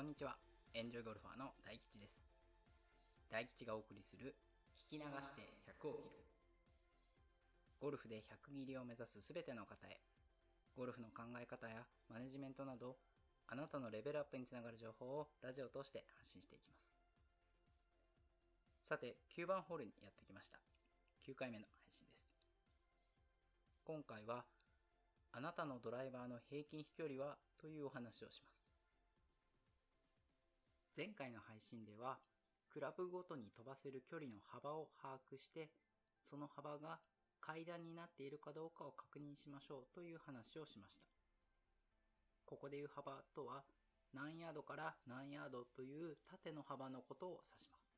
こんにちは。エンジョイゴルファーの大吉です。大吉がお送りする、聞き流して100を切る。ゴルフで100切りを目指すすべての方へ、ゴルフの考え方やマネジメントなど、あなたのレベルアップにつながる情報をラジオを通して発信していきます。さて、9番ホールにやってきました。9回目の配信です。今回は、あなたのドライバーの平均飛距離はというお話をします。前回の配信では、クラブごとに飛ばせる距離の幅を把握して、その幅が階段になっているかどうかを確認しましょうという話をしました。ここでいう幅とは、何ヤードから何ヤードという縦の幅のことを指します。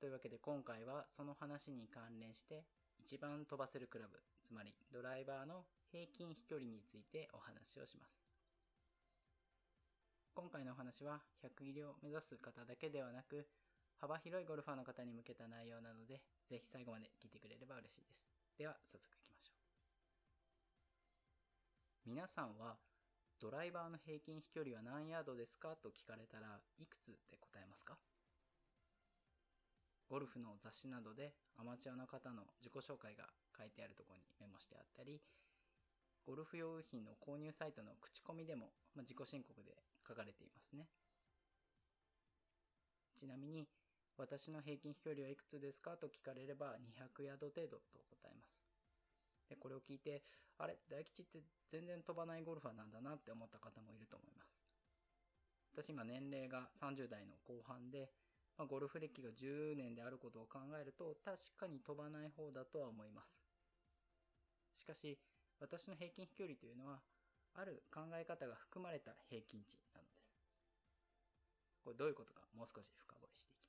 というわけで今回はその話に関連して一番飛ばせるクラブ、つまりドライバーの平均飛距離についてお話をします。今回のお話は100切りを目指す方だけではなく、幅広いゴルファーの方に向けた内容なので、ぜひ最後まで聞いてくれれば嬉しいです。では、早速行きましょう。皆さんは、ドライバーの平均飛距離は何ヤードですか？と聞かれたらいくつで答えますか？ゴルフの雑誌などでアマチュアの方の自己紹介が書いてあるところにメモしてあったり、ゴルフ用品の購入サイトの口コミでも、まあ、自己申告で書かれていますね。ちなみに、私の平均飛距離はいくつですかと聞かれれば200ヤード程度と答えます。で、これを聞いて、あれ、大吉って全然飛ばないゴルファーなんだなって思った方もいると思います。私今年齢が30代の後半で、まあ、ゴルフ歴が10年であることを考えると確かに飛ばない方だとは思います。しかし、私の平均飛距離というのはある考え方が含まれた平均値。これどういうことかもう少し深掘りしていき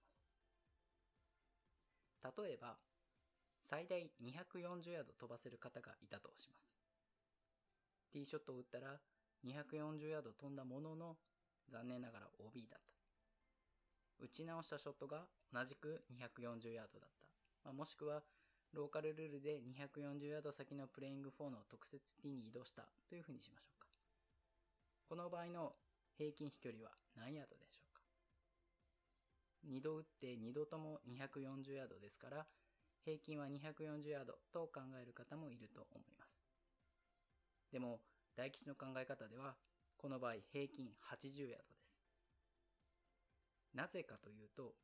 ます。例えば、最大240ヤード飛ばせる方がいたとします。ティーショットを打ったら240ヤード飛んだものの残念ながら OB だった。打ち直したショットが同じく240ヤードだった。まあ、もしくはローカルルールで240ヤード先のプレイング4の特設ティーに移動したというふうにしましょうか。この場合の平均飛距離は何ヤードでしょう？?2 度打って2度とも240ヤードですから、平均は240ヤードと考える方もいると思います。でも、大吉の考え方では、この場合平均80ヤードです。なぜかというと、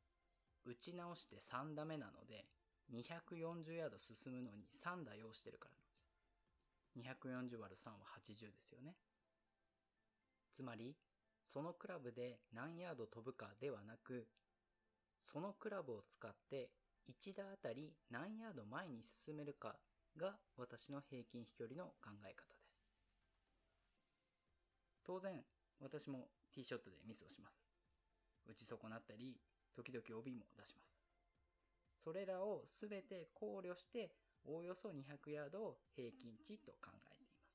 打ち直して3打目なので、240ヤード進むのに3打要してるからなんです。240割る3は80ですよね。つまり、そのクラブで何ヤード飛ぶかではなく、そのクラブを使って1打あたり何ヤード前に進めるかが私の平均飛距離の考え方です。当然、私もティーショットでミスをします。打ち損なったり、時々 OB も出します。それらをすべて考慮して、おおよそ200ヤードを平均値と考えています。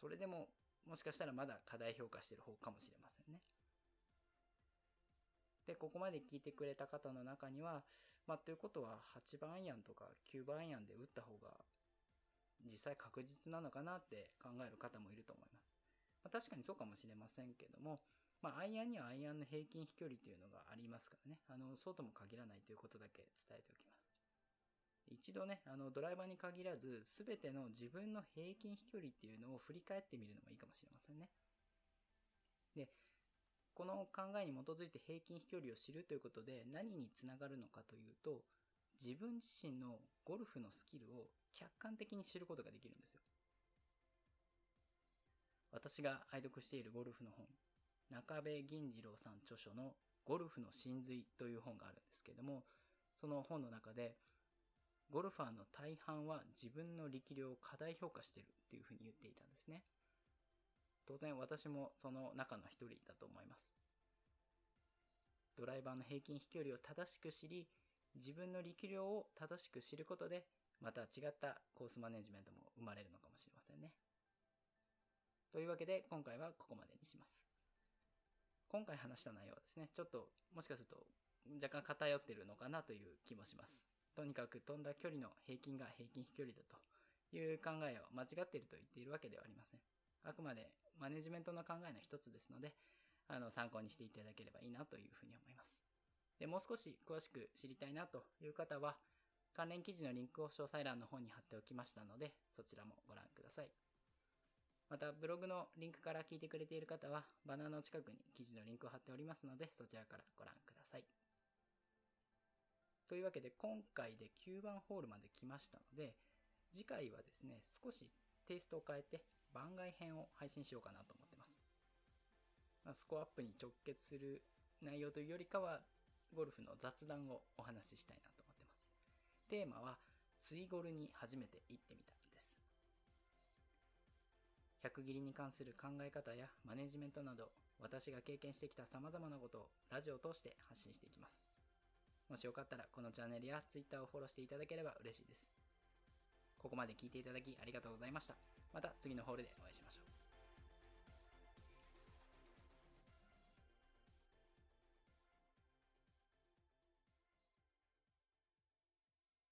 それでも、もしかしたらまだ課題評価してる方かもしれませんね。で、ここまで聞いてくれた方の中には、まあ、ということは8番アイアンとか9番アイアンで打った方が実際確実なのかなって考える方もいると思います。まあ、確かにそうかもしれませんけども、まあ、アイアンにはアイアンの平均飛距離というのがありますからね。あの、そうとも限らないということだけ伝えておきます。一度ね、あの、ドライバーに限らず、すべての自分の平均飛距離っていうのを振り返ってみるのもいいかもしれませんね。で、この考えに基づいて平均飛距離を知るということで何につながるのかというと、自分自身のゴルフのスキルを客観的に知ることができるんですよ。私が愛読しているゴルフの本、中部銀次郎さん著書のゴルフの真髄という本があるんですけれども、その本の中で、ゴルファーの大半は自分の力量を過大評価してるっていうふうに言っていたんですね。当然私もその中の一人だと思います。ドライバーの平均飛距離を正しく知り、自分の力量を正しく知ることで、また違ったコースマネジメントも生まれるのかもしれませんね。というわけで今回はここまでにします。今回話した内容はですね、ちょっともしかすると若干偏ってるのかなという気もします。とにかく飛んだ距離の平均が平均飛距離だという考えを間違っていると言っているわけではありません。あくまでマネジメントの考えの一つですので、あの、参考にしていただければいいなというふうに思います。で、もう少し詳しく知りたいなという方は、関連記事のリンクを詳細欄の方に貼っておきましたので、そちらもご覧ください。また、ブログのリンクから聞いてくれている方は、バナーの近くに記事のリンクを貼っておりますので、そちらからご覧ください。というわけで、今回で9番ホールまで来ましたので、次回はですね、少しテイストを変えて番外編を配信しようかなと思ってます。まあ、スコアアップに直結する内容というよりかは、ゴルフの雑談をお話ししたいなと思ってます。テーマは、ツイゴルに初めて行ってみたんです。100切りに関する考え方やマネジメントなど、私が経験してきた様々なことをラジオを通して発信していきます。もしよかったらこのチャンネルや Twitter をフォローしていただければ嬉しいです。ここまで聞いていただきありがとうございました。また次のホールでお会いしましょう。